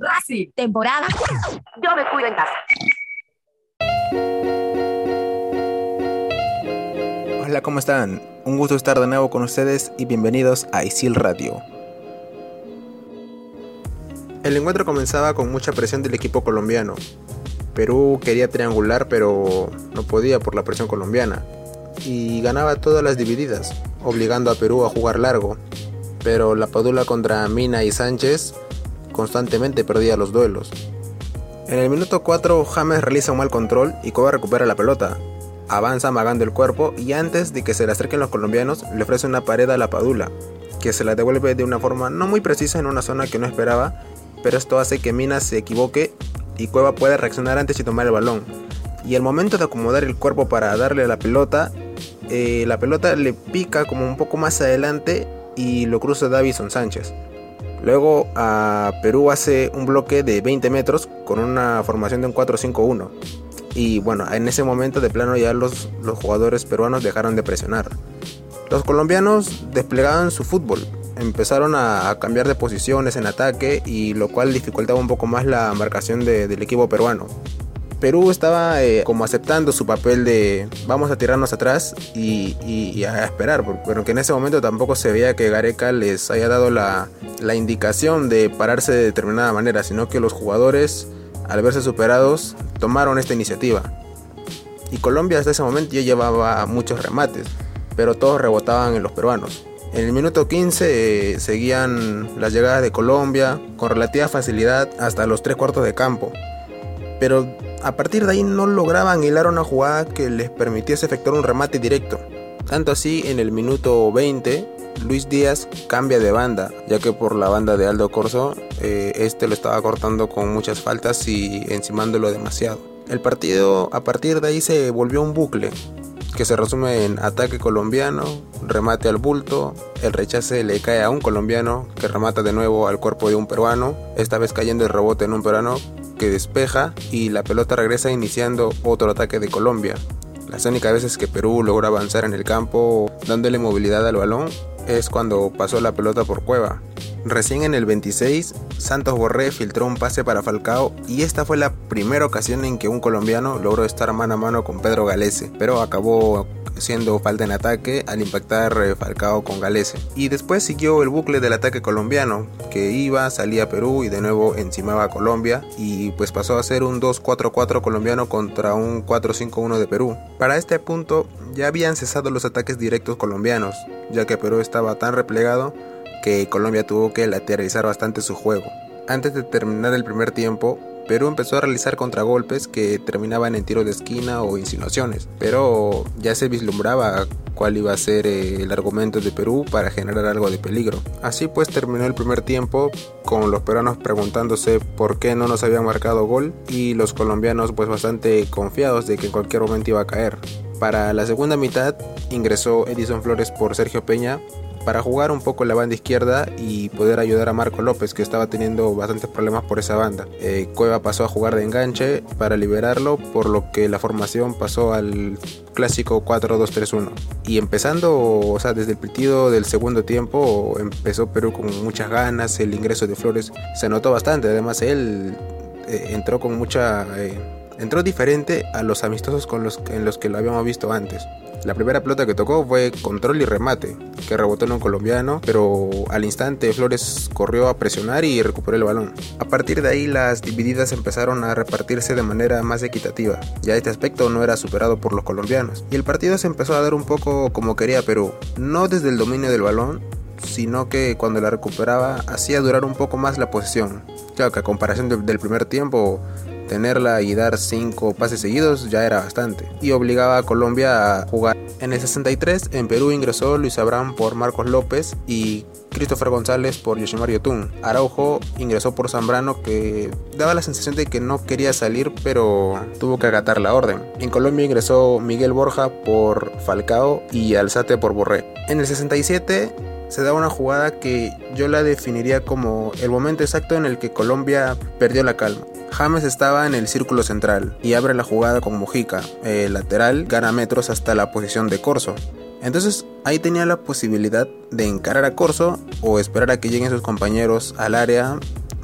Racing, temporada. Yo me cuido en casa. Hola, ¿cómo están? Un gusto estar de nuevo con ustedes y bienvenidos a Isil Radio. El encuentro comenzaba con mucha presión del equipo colombiano. Perú quería triangular pero no podía por la presión colombiana y ganaba todas las divididas, obligando a Perú a jugar largo. Pero la Padula contra Mina y Sánchez constantemente perdía los duelos. En el minuto 4 James realiza un mal control y Cueva recupera la pelota. Avanza amagando el cuerpo y antes de que se le acerquen los colombianos le ofrece una pared a la Padula, que se la devuelve de una forma no muy precisa en una zona que no esperaba, pero esto hace que Mina se equivoque y Cueva pueda reaccionar antes y tomar el balón. Y al momento de acomodar el cuerpo para darle a la pelota, eh, la pelota le pica como un poco más adelante y lo cruza Davison Sánchez. Luego a Perú hace un bloque de 20 metros con una formación de un 4-5-1. Y bueno, en ese momento de plano ya los, los jugadores peruanos dejaron de presionar. Los colombianos desplegaban su fútbol, empezaron a, cambiar de posiciones en ataque y lo cual dificultaba un poco más la marcación del equipo peruano. Perú estaba eh, como aceptando su papel de vamos a tirarnos atrás y, a esperar, pero que en ese momento tampoco se veía que Gareca les haya dado la, la indicación de pararse de determinada manera, sino que los jugadores, al verse superados, tomaron esta iniciativa. Y Colombia hasta ese momento ya llevaba muchos remates, pero todos rebotaban en los peruanos. En el minuto 15 eh, seguían las llegadas de Colombia con relativa facilidad hasta los tres cuartos de campo. Pero a partir de ahí no lograban hilar una jugada que les permitiese efectuar un remate directo. Tanto así, en el minuto 20, Luis Díaz cambia de banda, ya que por la banda de Aldo Corso, eh, este lo estaba cortando con muchas faltas y encimándolo demasiado. El partido a partir de ahí se volvió un bucle, que se resume en ataque colombiano, remate al bulto, el rechace le cae a un colombiano que remata de nuevo al cuerpo de un peruano, esta vez cayendo el rebote en un peruano despeja y la pelota regresa iniciando otro ataque de Colombia. Las únicas veces que Perú logró avanzar en el campo dándole movilidad al balón es cuando pasó la pelota por Cueva. Recién en el 26, Santos Borré filtró un pase para Falcao y esta fue la primera ocasión en que un colombiano logró estar mano a mano con Pedro Galese, pero acabó siendo falta en ataque al impactar eh, Falcao con Galese. Y después siguió el bucle del ataque colombiano, que iba, salía a Perú y de nuevo encimaba a Colombia y pues pasó a ser un 2-4-4 colombiano contra un 4-5-1 de Perú. Para este punto ya habían cesado los ataques directos colombianos, ya que Perú estaba tan replegado que Colombia tuvo que lateralizar bastante su juego. Antes de terminar el primer tiempo, Perú empezó a realizar contragolpes que terminaban en tiros de esquina o insinuaciones, pero ya se vislumbraba cuál iba a ser eh, el argumento de Perú para generar algo de peligro. Así pues terminó el primer tiempo con los peruanos preguntándose por qué no nos habían marcado gol y los colombianos pues bastante confiados de que en cualquier momento iba a caer. Para la segunda mitad ingresó Edison Flores por Sergio Peña para jugar un poco la banda izquierda y poder ayudar a Marco López que estaba teniendo bastantes problemas por esa banda. Eh, Cueva pasó a jugar de enganche para liberarlo por lo que la formación pasó al clásico 4-2-3-1 y empezando, o sea, desde el partido del segundo tiempo empezó Perú con muchas ganas, el ingreso de Flores se notó bastante, además él eh, entró con mucha... Eh, entró diferente a los amistosos con los, en los que lo habíamos visto antes. La primera pelota que tocó fue control y remate, que rebotó en un colombiano, pero al instante Flores corrió a presionar y recuperó el balón. A partir de ahí las divididas empezaron a repartirse de manera más equitativa. Ya este aspecto no era superado por los colombianos. Y el partido se empezó a dar un poco como quería Perú, no desde el dominio del balón, sino que cuando la recuperaba hacía durar un poco más la posesión. Claro que a comparación del primer tiempo, tenerla y dar cinco pases seguidos ya era bastante. Y obligaba a Colombia a jugar. En el 63 en Perú ingresó Luis Abraham por Marcos López y Christopher González por Yoshimar Yotun. Araujo ingresó por Zambrano que daba la sensación de que no quería salir pero tuvo que acatar la orden. En Colombia ingresó Miguel Borja por Falcao y Alzate por Borré. En el 67 se da una jugada que yo la definiría como el momento exacto en el que Colombia perdió la calma. James estaba en el círculo central y abre la jugada con Mujica. El lateral gana metros hasta la posición de Corso. Entonces ahí tenía la posibilidad de encarar a Corso o esperar a que lleguen sus compañeros al área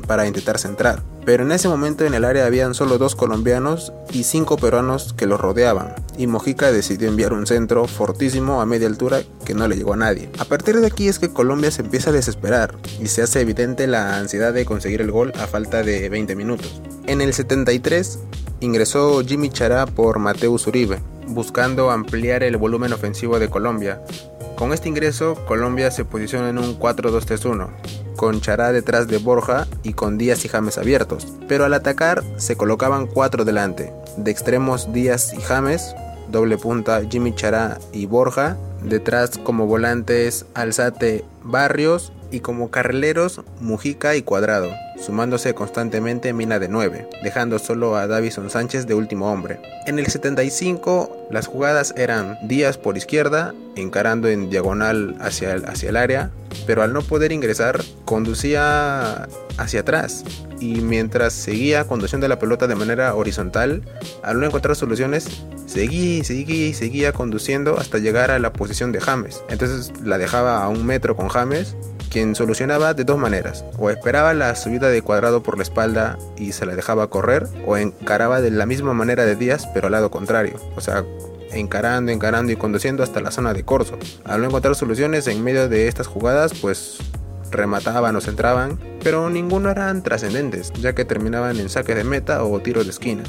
para intentar centrar. Pero en ese momento en el área habían solo dos colombianos y cinco peruanos que los rodeaban, y Mojica decidió enviar un centro fortísimo a media altura que no le llegó a nadie. A partir de aquí es que Colombia se empieza a desesperar y se hace evidente la ansiedad de conseguir el gol a falta de 20 minutos. En el 73 ingresó Jimmy Chará por Mateus Uribe, buscando ampliar el volumen ofensivo de Colombia. Con este ingreso, Colombia se posiciona en un 4-2-3-1, con Chará detrás de Borja y con Díaz y James abiertos. Pero al atacar se colocaban cuatro delante, de extremos Díaz y James, doble punta Jimmy Chará y Borja, detrás como volantes Alzate Barrios y como carrileros Mujica y Cuadrado, sumándose constantemente Mina de 9, dejando solo a Davison Sánchez de último hombre. En el 75 las jugadas eran Díaz por izquierda, encarando en diagonal hacia el, hacia el área, pero al no poder ingresar conducía hacia atrás y mientras seguía conduciendo la pelota de manera horizontal, al no encontrar soluciones, seguía y seguía y seguía conduciendo hasta llegar a la posición de James. Entonces la dejaba a un metro con James quien solucionaba de dos maneras, o esperaba la subida de cuadrado por la espalda y se la dejaba correr, o encaraba de la misma manera de Díaz pero al lado contrario, o sea, encarando, encarando y conduciendo hasta la zona de corso. Al no encontrar soluciones en medio de estas jugadas, pues remataban o centraban, pero ninguno eran trascendentes, ya que terminaban en saques de meta o tiros de esquina.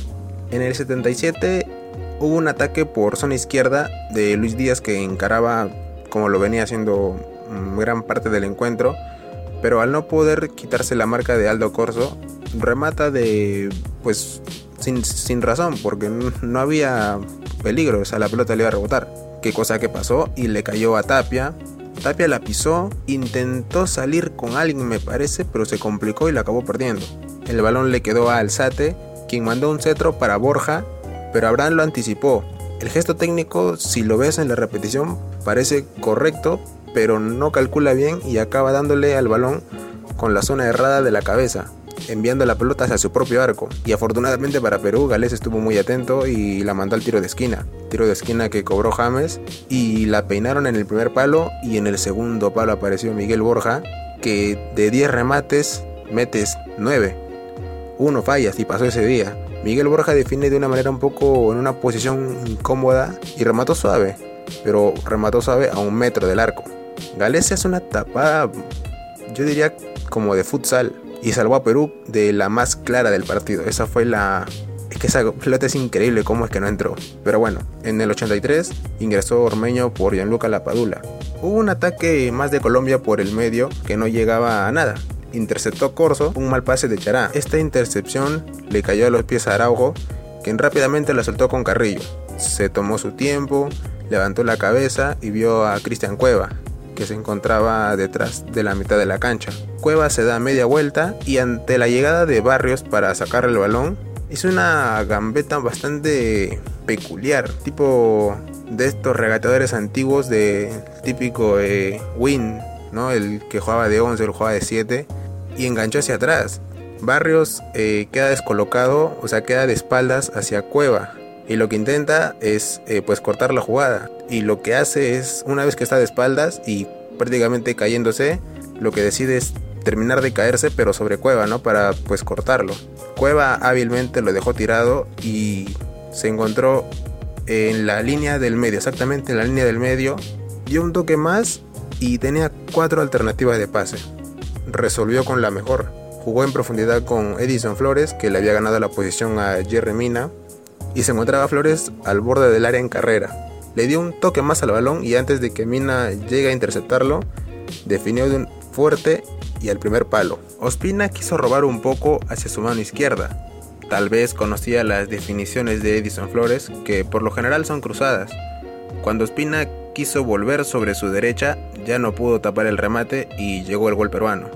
En el 77 hubo un ataque por zona izquierda de Luis Díaz que encaraba como lo venía haciendo gran parte del encuentro, pero al no poder quitarse la marca de Aldo Corso, remata de pues sin, sin razón, porque no había peligro, o sea, la pelota le iba a rebotar. Qué cosa que pasó y le cayó a Tapia. Tapia la pisó, intentó salir con alguien me parece, pero se complicó y la acabó perdiendo. El balón le quedó a Alzate, quien mandó un cetro para Borja, pero Abraham lo anticipó. El gesto técnico, si lo ves en la repetición, parece correcto, pero no calcula bien y acaba dándole al balón con la zona errada de la cabeza, enviando la pelota hacia su propio arco. Y afortunadamente para Perú, Gales estuvo muy atento y la mandó al tiro de esquina. Tiro de esquina que cobró James y la peinaron en el primer palo y en el segundo palo apareció Miguel Borja, que de 10 remates metes 9. Uno fallas y pasó ese día. Miguel Borja define de una manera un poco en una posición incómoda y remató suave, pero remató suave a un metro del arco. Gales hace una tapada, yo diría como de futsal, y salvó a Perú de la más clara del partido. Esa fue la... Es que esa pelota es increíble cómo es que no entró. Pero bueno, en el 83 ingresó Ormeño por Gianluca Lapadula. Hubo un ataque más de Colombia por el medio que no llegaba a nada. Interceptó Corso un mal pase de Chará. Esta intercepción le cayó a los pies a Araujo, quien rápidamente la soltó con Carrillo. Se tomó su tiempo, levantó la cabeza y vio a Cristian Cueva, que se encontraba detrás de la mitad de la cancha. Cueva se da media vuelta y ante la llegada de Barrios para sacar el balón, hizo una gambeta bastante peculiar, tipo de estos regateadores antiguos de típico eh, win, ¿no? El que jugaba de 11, el jugaba de 7 y enganchó hacia atrás. Barrios eh, queda descolocado, o sea, queda de espaldas hacia Cueva y lo que intenta es eh, pues cortar la jugada. Y lo que hace es una vez que está de espaldas y prácticamente cayéndose lo que decide es terminar de caerse pero sobre Cueva no para pues cortarlo. Cueva hábilmente lo dejó tirado y se encontró en la línea del medio exactamente en la línea del medio. Dio un toque más y tenía cuatro alternativas de pase. Resolvió con la mejor. Jugó en profundidad con Edison Flores que le había ganado la posición a Jerry Mina y se encontraba Flores al borde del área en carrera. Le dio un toque más al balón y antes de que Mina llegue a interceptarlo, definió de un fuerte y al primer palo. Ospina quiso robar un poco hacia su mano izquierda. Tal vez conocía las definiciones de Edison Flores, que por lo general son cruzadas. Cuando Ospina quiso volver sobre su derecha, ya no pudo tapar el remate y llegó el gol peruano.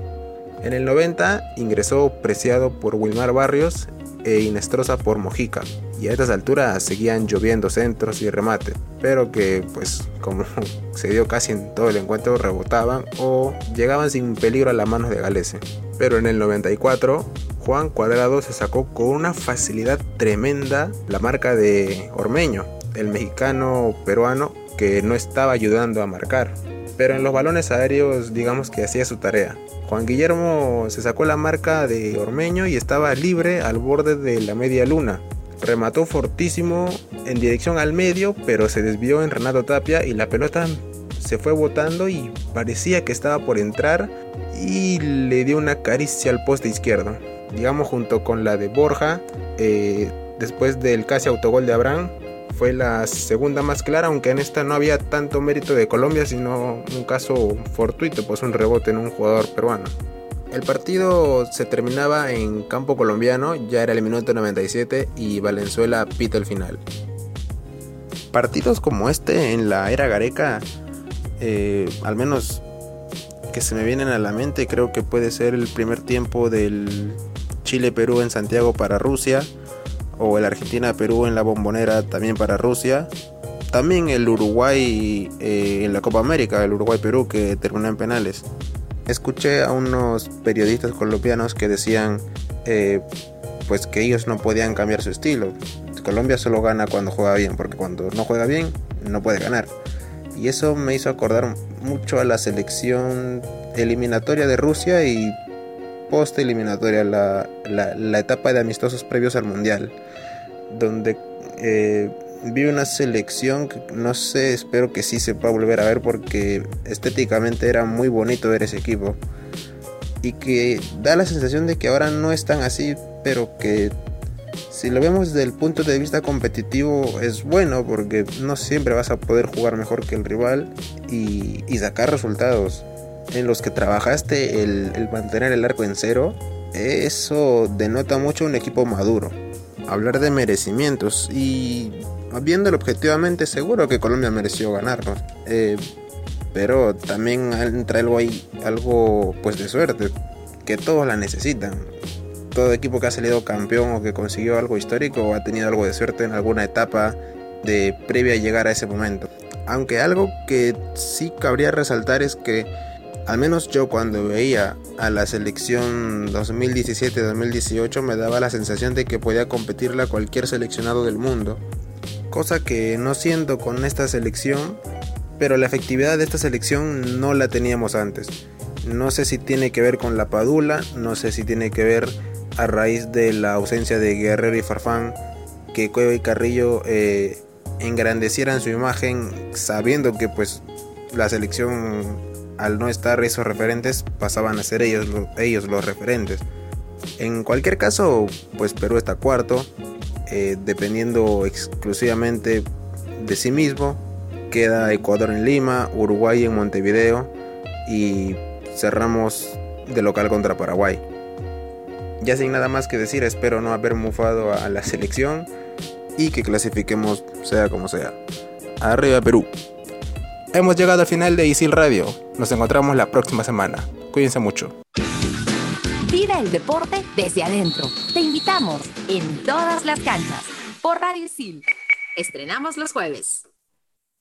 En el 90 ingresó preciado por Wilmar Barrios e Inestrosa por Mojica y a estas alturas seguían lloviendo centros y remates, pero que pues como se dio casi en todo el encuentro rebotaban o llegaban sin peligro a las manos de Galese. Pero en el 94 Juan Cuadrado se sacó con una facilidad tremenda la marca de Ormeño, el mexicano peruano que no estaba ayudando a marcar. pero en los balones aéreos digamos que hacía su tarea. Juan Guillermo se sacó la marca de Ormeño y estaba libre al borde de la media luna. Remató fortísimo en dirección al medio, pero se desvió en Renato Tapia y la pelota se fue botando y parecía que estaba por entrar y le dio una caricia al poste izquierdo. Digamos junto con la de Borja, eh, después del casi autogol de Abraham, fue la segunda más clara, aunque en esta no había tanto mérito de Colombia, sino un caso fortuito, pues un rebote en un jugador peruano. El partido se terminaba en campo colombiano, ya era el minuto 97 y Valenzuela pita el final. Partidos como este en la era Gareca, eh, al menos que se me vienen a la mente, creo que puede ser el primer tiempo del Chile-Perú en Santiago para Rusia, o el Argentina-Perú en la bombonera también para Rusia. También el Uruguay eh, en la Copa América, el Uruguay-Perú que terminó en penales. Escuché a unos periodistas colombianos que decían eh, pues que ellos no podían cambiar su estilo. Colombia solo gana cuando juega bien, porque cuando no juega bien no puede ganar. Y eso me hizo acordar mucho a la selección eliminatoria de Rusia y post eliminatoria, la, la, etapa de amistosos previos al Mundial, donde eh, vi una selección que no sé, espero que sí se pueda volver a ver porque estéticamente era muy bonito ver ese equipo. Y que da la sensación de que ahora no es tan así, pero que si lo vemos desde el punto de vista competitivo es bueno porque no siempre vas a poder jugar mejor que el rival y, y sacar resultados en los que trabajaste el, mantener el arco en cero, eso denota mucho un equipo maduro. Hablar de merecimientos y viéndolo objetivamente seguro que Colombia mereció ganarnos. Eh, pero también entra algo ahí, algo pues de suerte, que todos la necesitan. Todo equipo que ha salido campeón o que consiguió algo histórico ha tenido algo de suerte en alguna etapa de previa a llegar a ese momento. Aunque algo que sí cabría resaltar es que al menos yo cuando veía a la selección 2017-2018 me daba la sensación de que podía competirle a cualquier seleccionado del mundo. Cosa que no siento con esta selección, pero la efectividad de esta selección no la teníamos antes. No sé si tiene que ver con la Padula, no sé si tiene que ver a raíz de la ausencia de Guerrero y Farfán, que Cueva y Carrillo eh, engrandecieran su imagen sabiendo que pues la selección al no estar esos referentes pasaban a ser ellos, ellos los referentes. En cualquier caso, pues Perú está cuarto, eh, dependiendo exclusivamente de sí mismo. Queda Ecuador en Lima, Uruguay en Montevideo y cerramos de local contra Paraguay. Ya sin nada más que decir, espero no haber mufado a la selección y que clasifiquemos sea como sea. Arriba Perú. Hemos llegado al final de Isil Radio. Nos encontramos la próxima semana. Cuídense mucho. El deporte desde adentro. Te invitamos en todas las canchas por Radio Isil. Estrenamos los jueves.